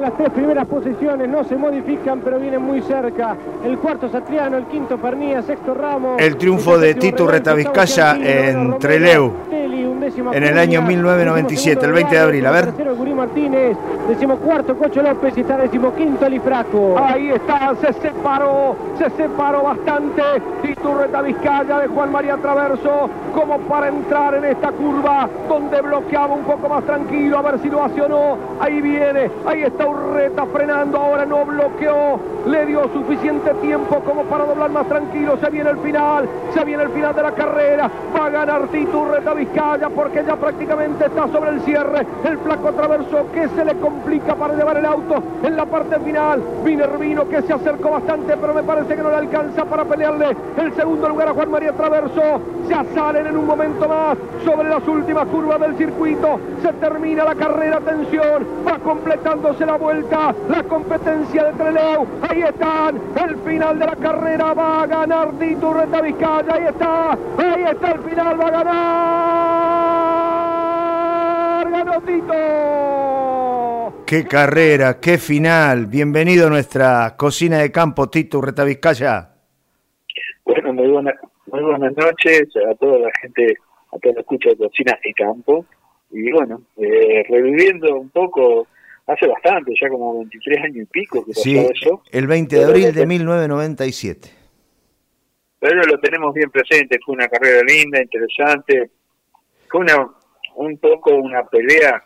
Las tres primeras posiciones no se modifican, pero vienen muy cerca. El cuarto Satriano, el quinto Pernía, sexto Ramos. El triunfo de Tito Retavizcaya en Treleu en el año 1997, el 20 de abril. A ver. Tercero Gurí Martínez, decimocuarto Cocho López y está decimoquinto Lifraco. Ahí está, se separó, se separó bastante. Titurreta Vizcaya de Juan María Traverso, como para entrar en esta curva donde bloqueaba un poco más tranquilo, a ver si lo hace o no. Ahí viene, ahí está Urreta frenando, ahora no bloqueó, le dio suficiente tiempo como para doblar más tranquilo. Se viene el final, se viene el final de la carrera. Va a ganar Titurreta Vizcaya porque ya prácticamente está sobre el cierre. El flaco Traverso que se le complica para llevar el auto en la parte final. Minervino que se acercó bastante, pero me parece que no le alcanza para pelearle el segundo lugar a Juan María Traverso. Ya salen en un momento más sobre las últimas curvas del circuito. Se termina la carrera, atención, va completándose la vuelta, la competencia de Treleu. Ahí están, el final de la carrera va a ganar Tito Reta Vizcaya. Ahí está, ahí está el final, va a ganar. Ganó Tito. Qué carrera, qué final. Bienvenido a nuestra cocina de campo, Tito Retavizcaya. Bueno, muy, buena, muy buenas noches a toda la gente, a toda la escucha de cocina de campo. Y bueno, eh, reviviendo un poco, hace bastante, ya como 23 años y pico que Sí, pasó eso. el 20 de Pero abril lo de que- 1997. Pero lo tenemos bien presente, fue una carrera linda, interesante. Fue una, un poco una pelea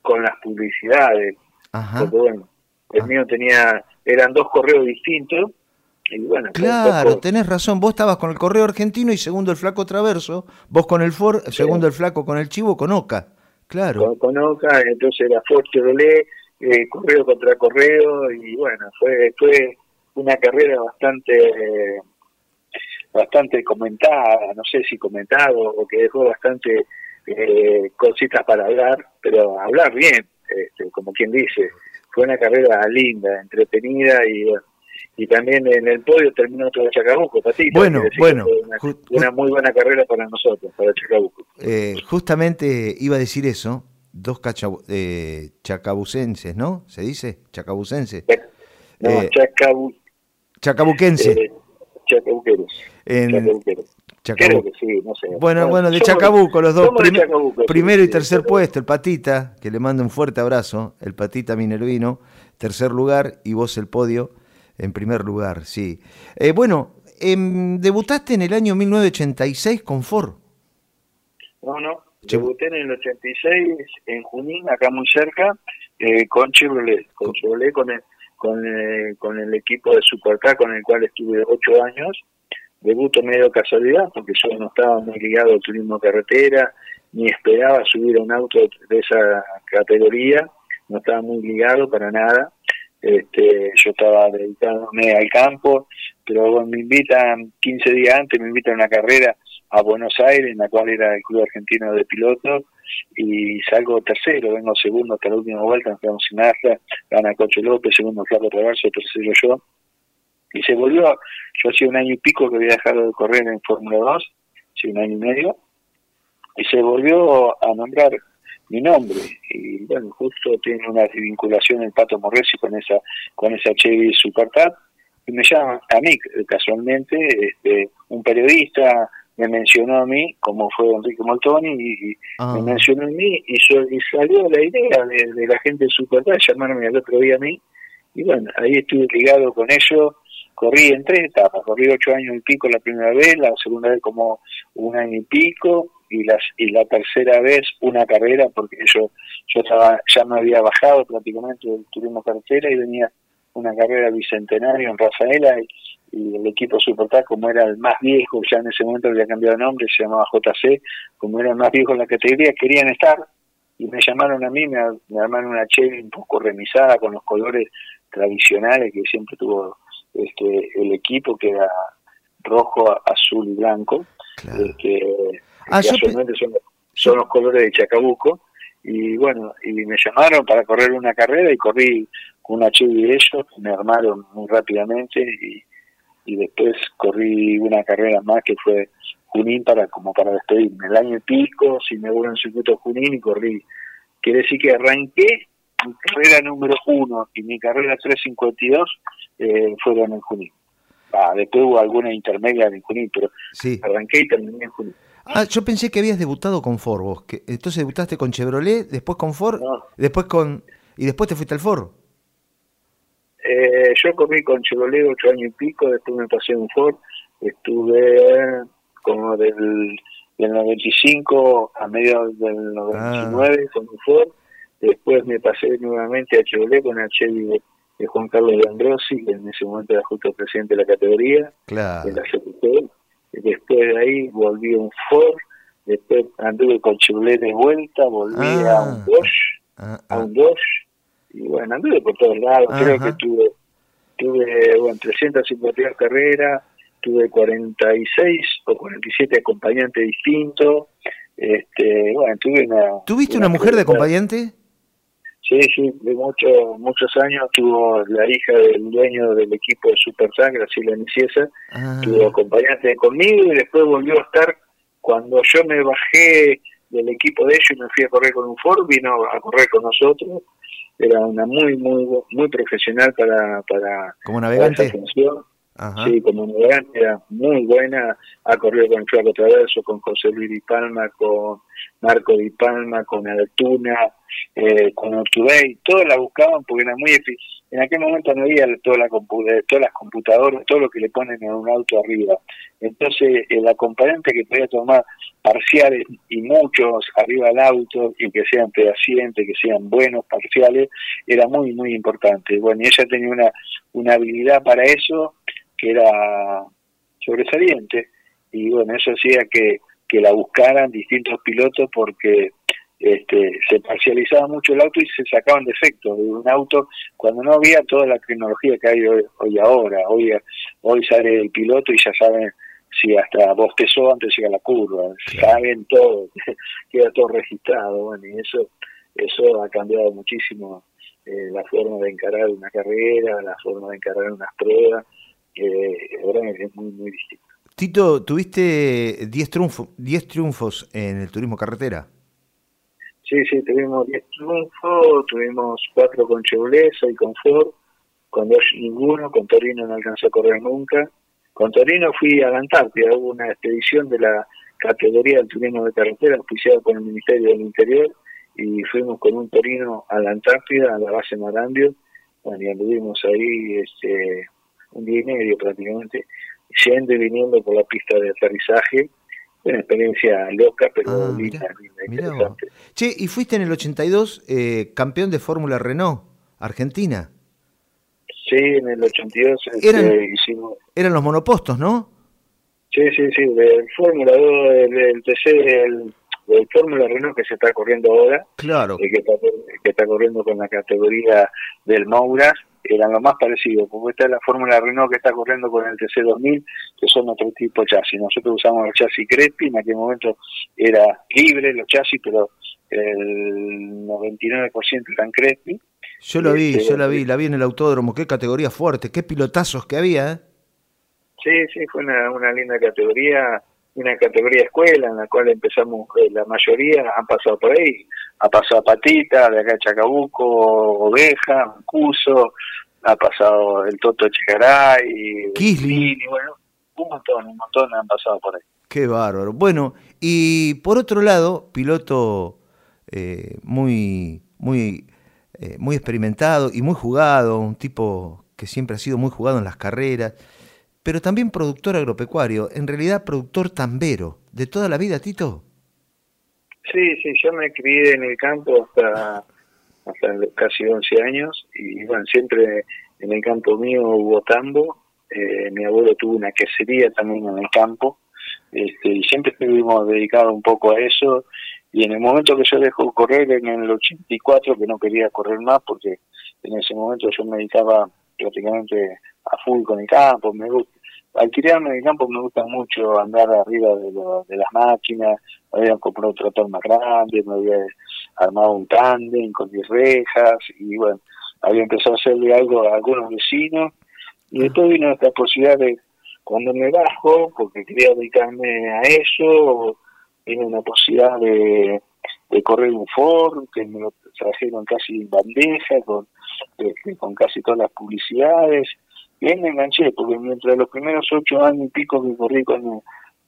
con las publicidades. Ajá. Porque bueno, el Ah. mío tenía, eran dos correos distintos. Y bueno, Claro, poco- tenés razón. Vos estabas con el correo argentino y segundo el flaco Traverso. Vos con el Ford, segundo el flaco con el Chivo, con Oca. Claro. con, Oca, entonces era Ford Chevrolet, eh, correo contra correo, y bueno, fue fue una carrera bastante bastante comentada, no sé si comentado o que dejó bastante eh, cositas para hablar, pero hablar bien, este, como quien dice, fue una carrera linda, entretenida y y también en el podio terminó todo Chacabuco, Patito. Bueno, bueno, Una, muy buena carrera para nosotros, para Chacabuco. Eh, justamente iba a decir eso. Dos cachabu- eh, chacabucenses, ¿no? ¿Se dice? Chacabucenses. No, Eh, Chacabu- Chacabuquense. Chacabuqueros. En- Chacabuqueros. Chacabu- Creo que sí, no sé. Bueno, bueno, de somos- Chacabuco los dos. somos de Prim- Chacabuco, sí, primero y tercer sí. puesto, el Patita, que le mando un fuerte abrazo. El Patita Minervino, tercer lugar, y vos el podio en primer lugar, sí. Eh, bueno, em, debutaste en el año 1986 con Ford. No, no. Che- Debuté en el 86 en Junín, acá muy cerca, eh, con Chevrolet. Con Chevrolet, con el, con, eh, con el equipo de Supercar con el cual estuve ocho años. Debuto medio casualidad, porque yo no estaba muy ligado al turismo carretera, ni esperaba subir a un auto de esa categoría, no estaba muy ligado para nada. Este, yo estaba dedicándome al campo, pero me invitan 15 días antes, me invitan a una carrera a Buenos Aires, en la cual era el Club Argentino de Pilotos, y salgo tercero, vengo segundo hasta la última vuelta, nos quedamos sin nada, gana Coche López, segundo Flaco Traverso, tercero yo, y se volvió, yo hacía un año y pico que había dejado de correr en Fórmula 2, hacía un año y medio, y se volvió a nombrar mi nombre. Y bueno justo tiene una vinculación el Pato Morresi con esa con esa Chevy Supercat y me llama a mí casualmente este un periodista me mencionó a mí como fue Enrique Moltoni y, y Ah. me mencionó a mí y, yo, y salió la idea de, de la gente de Supercat llamarme al otro día a mí. Y bueno ahí estuve ligado con ellos corrí en tres etapas. Corrí ocho años y pico la primera vez la segunda vez como un año y pico y las y la tercera vez una carrera porque yo yo estaba ya me había bajado prácticamente del turismo carretera y venía una carrera bicentenario en Rafaela y, el equipo Supercar como era el más viejo ya en ese momento había cambiado de nombre se llamaba JC como era el más viejo en la categoría querían estar y me llamaron a mí me, me armaron una Chevy un poco remisada con los colores tradicionales que siempre tuvo este el equipo que era rojo azul y blanco Claro. este, Ah, yo pe- casualmente son, son los colores de Chacabuco. Y bueno y me llamaron para correr una carrera y corrí con una Chevy de ellos me armaron muy rápidamente y, y después corrí una carrera más que fue Junín para como para despedirme. El año y pico si me vuelvo en circuito Junín y corrí. Quiere decir que arranqué mi carrera número uno y mi carrera 352 eh, fueron en Junín. Ah, después hubo alguna intermedia en Junín, pero Sí. arranqué y terminé en Junín. Ah, yo pensé que habías debutado con Ford vos. Que, entonces debutaste con Chevrolet, después con Ford, No. después con... Y después te fuiste al Ford. Eh, yo corrí con Chevrolet ocho años y pico, después me pasé un Ford, estuve como del, del 95 a mediados del 99 con un Ford, después me pasé nuevamente a Chevrolet con el Chevy de, de Juan Carlos de Androsi, que en ese momento era justo presidente de la categoría, Claro. de la CPT, después de ahí volví a un Ford, después anduve con Chevrolet de vuelta, volví a Ah. un Dodge, Ah, a ah. un Dodge y bueno, anduve por todos lados, creo que tuve, tuve bueno, 352 carreras, tuve 46 o 47 acompañantes distintos, este, bueno, tuve una... ¿Tuviste una mujer de acompañante? Sí, sí, de muchos muchos años tuvo la hija del dueño del equipo de Super Graciela Niciesa, Ah, tuvo acompañante conmigo y después volvió a estar cuando yo me bajé del equipo de ellos y me fui a correr con un Ford, vino a correr con nosotros. Era una muy, muy, muy profesional para, para, como para navegante. esa función. Sí, como era muy buena. Ha corrido con Flaco Traverso, con José Luis Di Palma, con Marco Di Palma, con Altuna, eh, con Ortubey. Todos la buscaban porque era muy efi- En aquel momento no había toda la eh, todas las computadoras, todo lo que le ponen en un auto arriba. Entonces, el acompañante que podía tomar parciales y muchos arriba del auto y que sean pedacientes, que sean buenos parciales, era muy, muy importante. Bueno, y ella tenía una, una habilidad para eso que era sobresaliente y bueno, eso hacía que, que la buscaran distintos pilotos porque este, se parcializaba mucho el auto y se sacaban defectos de un auto cuando no había toda la tecnología que hay hoy, hoy ahora. Hoy, hoy sale el piloto y ya saben si hasta bostezó antes de llegar a la curva, saben todo, queda todo registrado, bueno, y eso, eso ha cambiado muchísimo eh, la forma de encarar una carrera, la forma de encarar unas pruebas, eh, es muy, muy distinto. Tito, tuviste 10 triunfos, 10 triunfos en el turismo carretera. Sí, sí, tuvimos 10 triunfos, tuvimos 4 con Chevrolet, 6 con Ford, con dos ninguno, con Torino no alcanzó a correr nunca. Con Torino fui a la Antártida, hubo una expedición de la categoría del turismo de carretera auspiciada por el Ministerio del Interior y fuimos con un Torino a la Antártida, a la base Marambio, bueno, y anduvimos ahí este, un día y medio prácticamente, yendo y viniendo por la pista de aterrizaje, una experiencia loca, pero Ah, linda, mirá, linda, mirá vos. interesante. Che, y fuiste en el 82 eh, campeón de Fórmula Renault, Argentina. Sí, en el 82 este, Eran- hicimos... Eran los monopostos, ¿no? Sí, sí, sí, del Fórmula 2, del, TC, del, del Fórmula Renault que se está corriendo ahora, Claro. y que está, que está corriendo con la categoría del Mouras, eran lo más parecido, porque está la Fórmula Renault que está corriendo con el TC2000, que son otro tipo de chasis. Nosotros usamos el chasis Crespi, en aquel momento era libre los chasis, pero el 99% eran Crespi. Yo lo vi, Este, yo la vi, la vi en el autódromo. Qué categoría fuerte, qué pilotazos que había, ¿eh? Sí, sí, fue una, una linda categoría, una categoría escuela en la cual empezamos, eh, la mayoría han pasado por ahí, ha pasado Patita, de acá Chacabuco, Oveja, Cuso, ha pasado el Toto Checaray, Kisling. y bueno, un montón, un montón han pasado por ahí. Qué bárbaro. Bueno, y por otro lado, piloto eh, muy, muy, eh, muy experimentado y muy jugado, un tipo que siempre ha sido muy jugado en las carreras, pero también productor agropecuario, en realidad productor tambero, de toda la vida, Tito. Sí, sí, yo me crié en el campo hasta, hasta casi 11 años y bueno, siempre en el campo mío hubo. Eh, mi abuelo tuvo una quesería también en el campo este, y siempre estuvimos dedicados un poco a eso. Y en el momento que yo dejo correr en el 84, que no quería correr más porque en ese momento yo me dedicaba prácticamente a full con el campo, me gusta. Al criarme en el campo me gusta mucho andar arriba de, lo- de las máquinas, me habían comprado un tractor más grande, me había armado un tándem con 10 rejas y bueno, había empezado a hacerle algo a algunos vecinos y después vino esta posibilidad de cuando me bajo, porque quería dedicarme a eso, vino una posibilidad de, de correr un Ford, que me lo trajeron casi en bandeja, con, este, con casi todas las publicidades. Bien me enganché, porque mientras los primeros ocho años y pico que corrí con,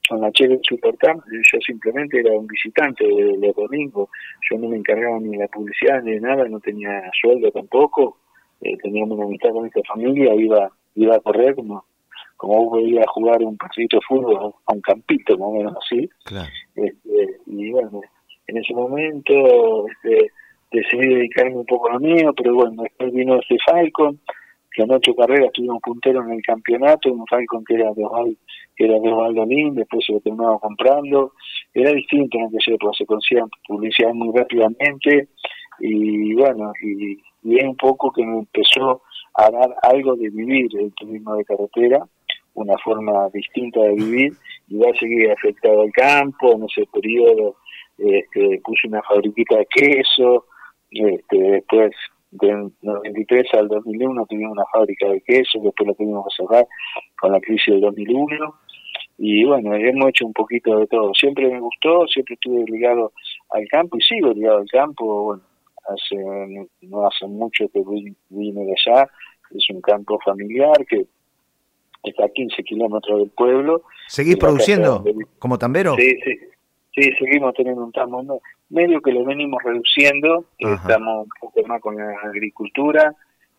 con la Chevy Supercamp, yo simplemente era un visitante de los domingos, yo no me encargaba ni de la publicidad ni de nada, no tenía sueldo tampoco, eh, teníamos una amistad con esta familia, iba iba a correr como como vos a jugar un partidito de fútbol a un campito, más o menos así. Este, y bueno, en ese momento este, decidí dedicarme un poco a lo mío, pero bueno, después vino este Falcon, en ocho carreras tuvimos puntero en el campeonato, un Falcon que era de Osvaldo, que era de Osvaldo después se lo terminaba comprando, era distinto en aquella época, se conocían publicidad muy rápidamente, y bueno, y, y es un poco que me empezó a dar algo de vivir el turismo de carretera, una forma distinta de vivir, y va a seguir afectado al campo, en ese periodo este, puse una fabriquita de queso, este, después del 93 al 2001 tuvimos una fábrica de queso, después la tuvimos que cerrar con la crisis del 2001, y bueno, hemos hecho un poquito de todo. Siempre me gustó, siempre estuve ligado al campo y sigo ligado al campo, bueno, hace no hace mucho que vine de allá, es un campo familiar que está a 15 kilómetros del pueblo. ¿Seguís produciendo como tambero? Sí, sí, sí, seguimos teniendo un tambo medio que lo venimos reduciendo, estamos un poco más con la agricultura,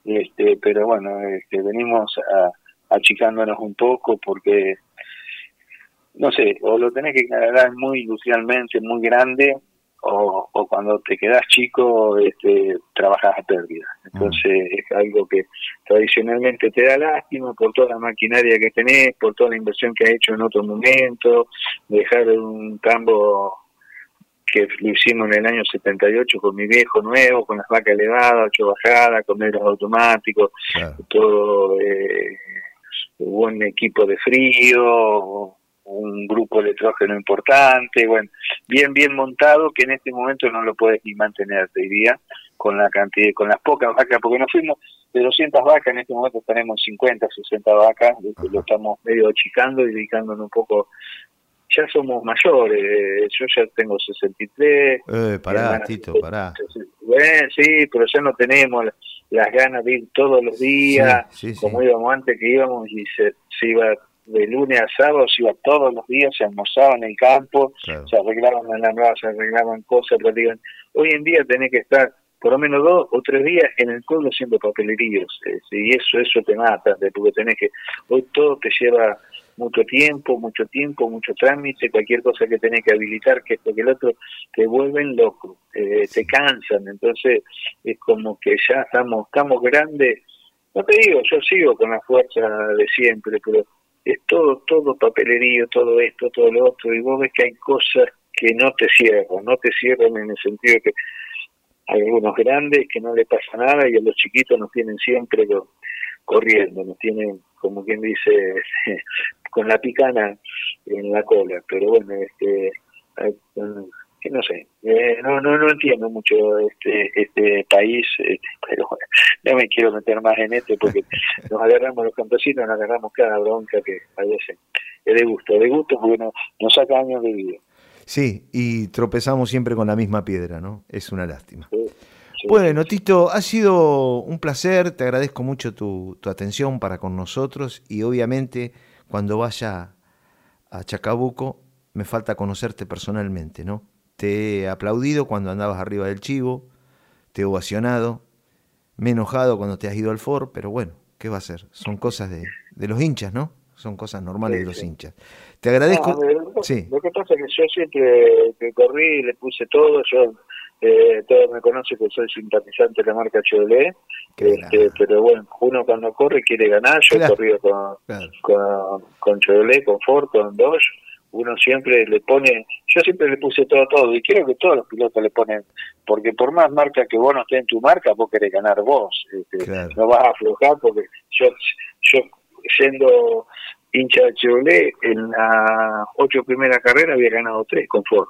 este, pero bueno, este, venimos a, achicándonos un poco porque no sé, o lo tenés que cargar muy industrialmente, muy grande, o, o cuando te quedas chico este, trabajas a pérdida. Entonces es algo que tradicionalmente te da lástima por toda la maquinaria que tenés, por toda la inversión que has hecho en otro momento, dejar un campo que lo hicimos en el año 78 con mi viejo nuevo, con las vacas elevadas, ocho bajadas, con medios automáticos, todo eh, buen equipo de frío, un grupo electrógeno importante, bueno, bien, bien montado, que en este momento no lo puedes ni mantener, te diría, con la cantidad, con las pocas vacas, porque nos fuimos de 200 vacas, en este momento tenemos 50, 60 vacas, lo estamos medio achicando y dedicándonos un poco ya somos mayores, yo ya tengo 63. Eh, pará, Tito, pará. Bueno, sí, pero ya no tenemos las ganas de ir todos los días, como íbamos antes que íbamos y se, se iba de lunes a sábado se iba todos los días, se almorzaba en el campo, se arreglaban en la nueva, se arreglaban cosas, hoy en día tenés que estar por lo menos dos o tres días en el pueblo haciendo papeleríos, y eso eso te mata, porque tenés que, hoy todo te lleva mucho tiempo, mucho tiempo, mucho trámite, cualquier cosa que tenés que habilitar, que esto que el otro, te vuelven loco, eh, te cansan, entonces es como que ya estamos, estamos grandes, no te digo, yo sigo con la fuerza de siempre, pero es todo, todo papelerío, todo esto, todo lo otro, y vos ves que hay cosas que no te cierran, no te cierran en el sentido que algunos grandes que no le pasa nada y a los chiquitos nos tienen siempre corriendo, nos tienen, como quien dice, con la picana en la cola, pero bueno, este, no sé, eh, no, no, no entiendo mucho este, este país, este, pero bueno, no me quiero meter más en este porque nos agarramos los campesinos, nos agarramos cada bronca que a veces es de gusto, de gusto porque nos, nos saca años de vida. Sí, y tropezamos siempre con la misma piedra, ¿no? Es una lástima. bueno, Tito, ha sido un placer, te agradezco mucho tu, tu atención para con nosotros y obviamente cuando vaya a Chacabuco me falta conocerte personalmente, ¿no? Te he aplaudido cuando andabas arriba del chivo, te he ovacionado, me he enojado cuando te has ido al Ford, pero bueno, ¿qué va a ser? Son cosas de, de los hinchas, ¿no? Son cosas normales de los hinchas. Te agradezco. lo, sí. lo que pasa es que yo siempre que corrí le puse todo, yo eh, todos me conocen que soy simpatizante de la marca Chevrolet, este, pero bueno, uno cuando corre quiere ganar, yo he corrido con, con, con Chevrolet, con Ford, con Dodge, uno siempre le pone, yo siempre le puse todo, todo, y creo que todos los pilotos le ponen, porque por más marca que vos no estés en tu marca, vos querés ganar vos, este, no vas a aflojar, porque yo, yo siendo hincha de Chevrolet, en las ocho primeras carreras había ganado tres con Ford,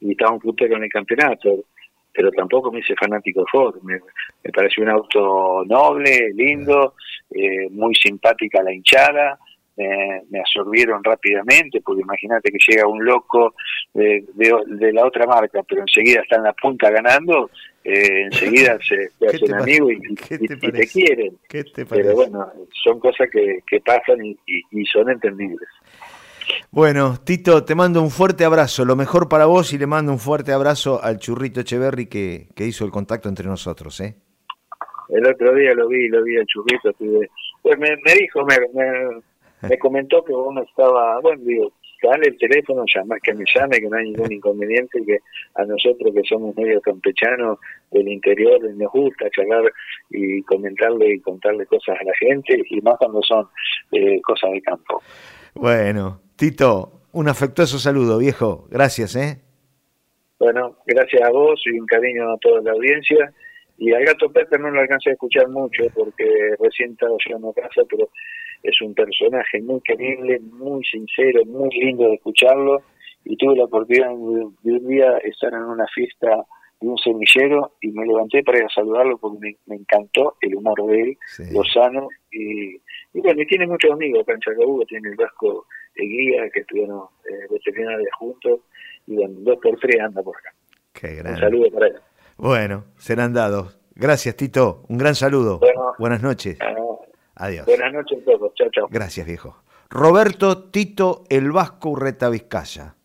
y estaba un puntero en el campeonato, pero tampoco me hice fanático de Ford, me, me pareció un auto noble, lindo, eh, muy simpática la hinchada, me, absorbieron rápidamente, porque imagínate que llega un loco de, de, la otra marca, pero enseguida está en la punta ganando, eh, enseguida se, hacen amigos y, te, quieren. pero bueno, son cosas que, que pasan y, y son entendibles. Bueno, Tito, te mando un fuerte abrazo, lo mejor para vos y le mando un fuerte abrazo al churrito Echeverry que, que hizo el contacto entre nosotros. ¿eh? El otro día lo vi, lo vi al churrito, pues me, me dijo, me, me, comentó que uno estaba, bueno, digo, dale el teléfono, llama, que me llame, que no hay ningún inconveniente, que a nosotros que somos medio campechanos del interior nos gusta charlar y comentarle y contarle cosas a la gente, y más cuando son eh, cosas de campo. Bueno, Tito, un afectuoso saludo, viejo. Gracias, ¿eh? Bueno, gracias a vos y un cariño a toda la audiencia. Y al gato Pepe no lo alcancé a escuchar mucho porque recién estaba llegando a casa, pero es un personaje muy querible, muy sincero, muy lindo de escucharlo. Y tuve la oportunidad de un día estar en una fiesta de un semillero y me levanté para ir a saludarlo porque me, encantó el humor de él, lo sano. Y, y, bueno, y tiene muchos amigos acá en Chacabuco, tiene el Vasco Guía, que estuvieron eh, veterinarios juntos, y bueno, dos por tres anda por acá. Qué Un saludo para él. Bueno, serán dados. Gracias, Tito. Un gran saludo. Buenas noches. Adiós. Buenas noches a todos. Chao, chao. Gracias, viejo. Roberto Tito El Vasco Urreta Vizcaya.